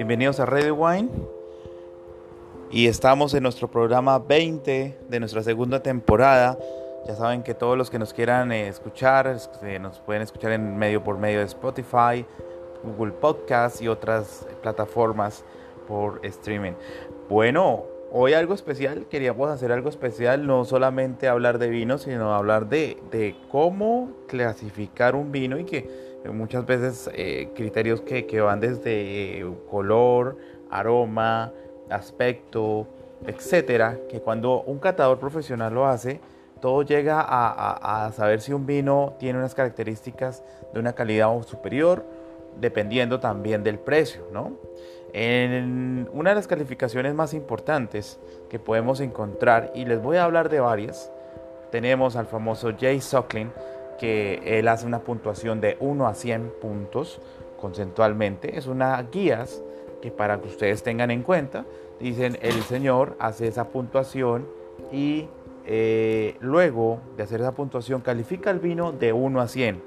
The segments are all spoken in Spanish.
Bienvenidos a Red Wine. Y estamos en nuestro programa 20 de nuestra segunda temporada. Ya saben que todos los que nos quieran eh, escuchar, eh, nos pueden escuchar en medio por medio de Spotify, Google Podcast y otras plataformas por streaming. Bueno, hoy algo especial, queríamos hacer algo especial, no solamente hablar de vino, sino hablar de, de cómo clasificar un vino y que muchas veces eh, criterios que, que, van desde color, aroma, aspecto, etcétera, que cuando un catador profesional lo hace, todo llega a, a, saber si un vino tiene unas características de una calidad superior, dependiendo también del precio, ¿no? En una de las calificaciones más importantes que podemos encontrar, y les voy a hablar de varias, tenemos al famoso Jay Suckling, que él hace una puntuación de 1 a 100 puntos conceptualmente. Es una guías que para que ustedes tengan en cuenta, dicen el señor hace esa puntuación y eh, luego de hacer esa puntuación califica el vino de 1 a 100.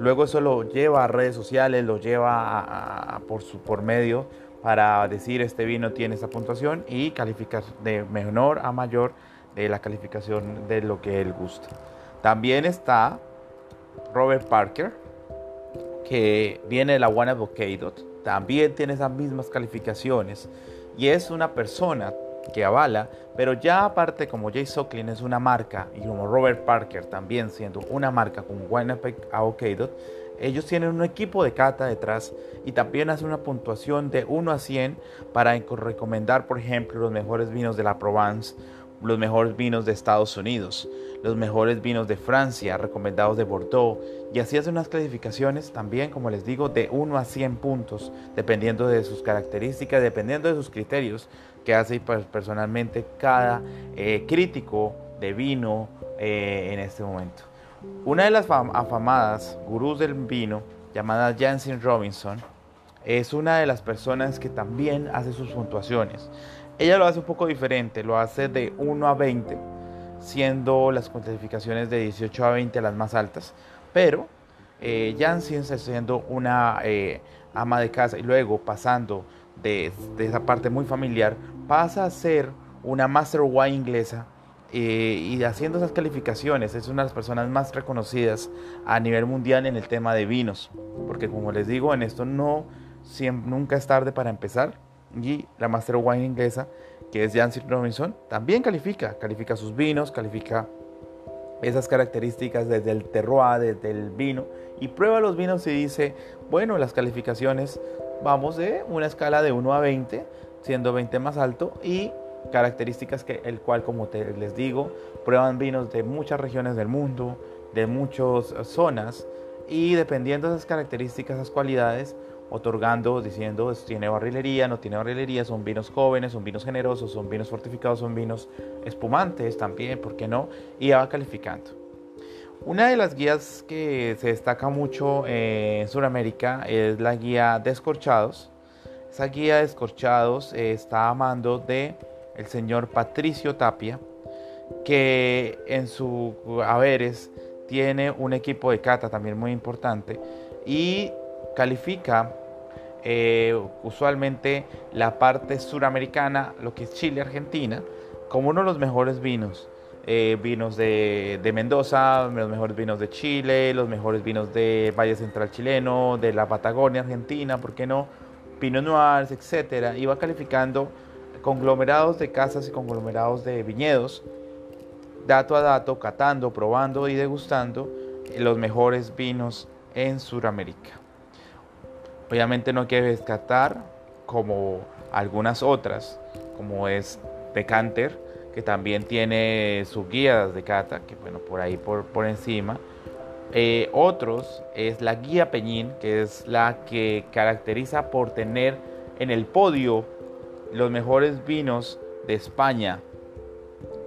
Luego eso lo lleva a redes sociales, lo lleva por, su, por medio para decir este vino tiene esa puntuación y calificar de menor a mayor de la calificación de lo que él gusta. También está Robert Parker, que viene de la One Advocate, también tiene esas mismas calificaciones y es una persona que avala, pero ya aparte como Jay Socklin es una marca y como Robert Parker también siendo una marca con One Advocate, ellos tienen un equipo de cata detrás y también hacen una puntuación de 1 a 100 para recomendar, por ejemplo, los mejores vinos de la Provence, los mejores vinos de Estados Unidos, los mejores vinos de Francia, recomendados de Bordeaux, y así hace unas clasificaciones también, como les digo, de 1 a 100 puntos, dependiendo de sus características, dependiendo de sus criterios que hace personalmente cada eh, crítico de vino eh, en este momento. Una de las afamadas gurús del vino, llamada Jansen Robinson, es una de las personas que también hace sus puntuaciones. Ella lo hace un poco diferente, lo hace de 1 a 20, siendo las cuantificaciones de 18 a 20 las más altas. Pero eh, Janssen, siendo una eh, ama de casa y luego pasando de, esa parte muy familiar, pasa a ser una Master Wine inglesa eh, y haciendo esas calificaciones es una de las personas más reconocidas a nivel mundial en el tema de vinos. Porque como les digo, en esto no siempre, nunca es tarde para empezar y la Master Wine inglesa, que es Jancy Robinson, también califica, califica sus vinos, califica esas características desde el terroir, desde el vino, y prueba los vinos y dice, bueno, las calificaciones vamos de una escala de 1 a 20, siendo 20 más alto, y características que el cual, como te, les digo, prueban vinos de muchas regiones del mundo, de muchas zonas, y dependiendo de esas características, esas cualidades, otorgando, diciendo, tiene barrilería, no tiene barrilería, son vinos jóvenes, son vinos generosos, son vinos fortificados, son vinos espumantes también, ¿por qué no? Y va calificando. Una de las guías que se destaca mucho en Sudamérica es la guía de escorchados. Esa guía de escorchados está a mando de el señor Patricio Tapia, que en su haberes tiene un equipo de cata también muy importante y califica eh, usualmente la parte suramericana, lo que es Chile, Argentina, como uno de los mejores vinos. Eh, vinos de, Mendoza, los mejores vinos de Chile, los mejores vinos de Valle Central chileno, de la Patagonia argentina, ¿por qué no? Pinot Noirs. Y va calificando conglomerados de casas y conglomerados de viñedos, dato a dato, catando, probando y degustando los mejores vinos en Sudamérica. Obviamente no quiere descartar como algunas otras, como es Decanter, que también tiene sus guías de cata, que bueno, por ahí por, por encima. Eh, otros es la guía Peñín, que es la que caracteriza por tener en el podio los mejores vinos de España.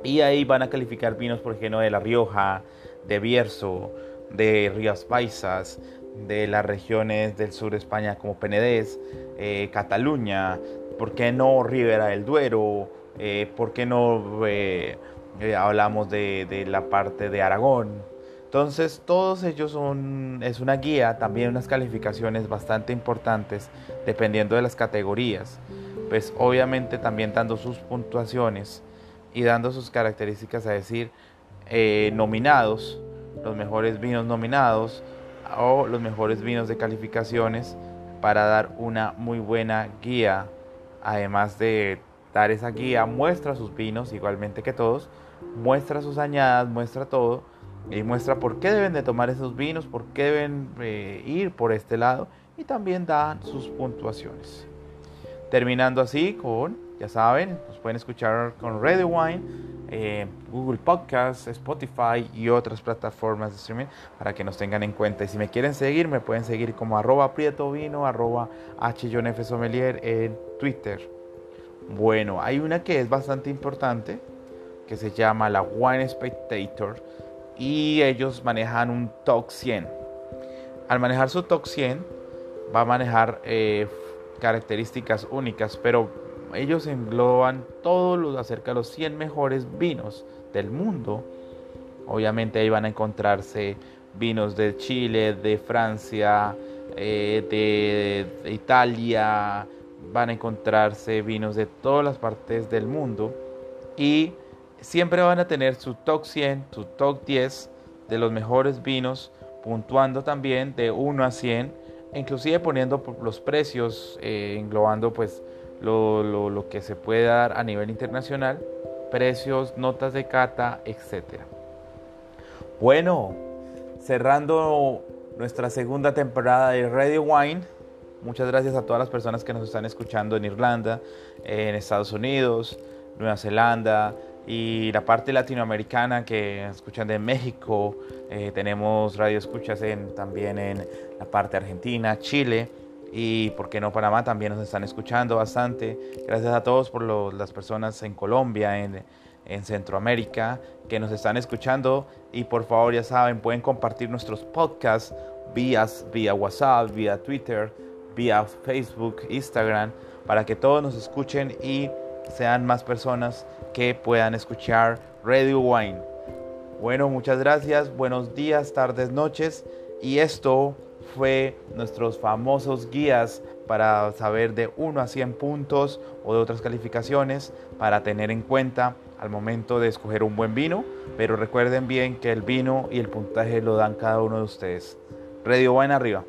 Y ahí van a calificar vinos, por ejemplo, de La Rioja, de Bierzo, de Rías Paisas, de las regiones del sur de España como Penedés, eh, Cataluña, ¿por qué no Ribera del Duero? Eh, ¿Por qué no eh, hablamos de, la parte de Aragón? Entonces, todos ellos son, es una guía, también unas calificaciones bastante importantes, dependiendo de las categorías. Pues obviamente también dando sus puntuaciones y dando sus características, a decir, eh, nominados, los mejores vinos nominados o los mejores vinos de calificaciones para dar una muy buena guía. Además de dar esa guía, muestra sus vinos, igualmente que todos, muestra sus añadas, muestra todo y muestra por qué deben de tomar esos vinos, por qué deben eh, ir por este lado y también dan sus puntuaciones. Terminando así con, ya saben, nos pueden escuchar con Radio Wine, eh, Google Podcasts, Spotify y otras plataformas de streaming para que nos tengan en cuenta. Y si me quieren seguir, me pueden seguir como arroba prieto vino, arroba Sommelier en Twitter. Bueno, hay una que es bastante importante que se llama la Wine Spectator y ellos manejan un TOC 100. Al manejar su TOC 100 va a manejar eh, características únicas, pero ellos engloban todo lo acerca de los 100 mejores vinos del mundo. Obviamente ahí van a encontrarse vinos de Chile, de Francia, eh, de, Italia, van a encontrarse vinos de todas las partes del mundo y siempre van a tener su top 100, su top 10 de los mejores vinos, puntuando también de 1 a 100, inclusive poniendo los precios, eh, englobando pues lo, lo, que se puede dar a nivel internacional, precios, notas de cata, etc. Bueno, cerrando nuestra segunda temporada de Radio Wine, muchas gracias a todas las personas que nos están escuchando en Irlanda, en Estados Unidos, Nueva Zelanda, y la parte latinoamericana que escuchan de México, eh, tenemos radio escuchas en, también en la parte argentina, Chile y, por qué no, Panamá también nos están escuchando bastante. Gracias a todos por las personas en Colombia, en, en Centroamérica, que nos están escuchando y por favor ya saben, pueden compartir nuestros podcasts vía, vía WhatsApp, vía Twitter, vía Facebook, Instagram, para que todos nos escuchen y sean más personas que puedan escuchar Radio Wine. Bueno, muchas gracias, buenos días, tardes, noches. Y esto fue nuestros famosos guías para saber de 1 a 100 puntos o de otras calificaciones para tener en cuenta al momento de escoger un buen vino. Pero recuerden bien que el vino y el puntaje lo dan cada uno de ustedes. Radio Wine arriba.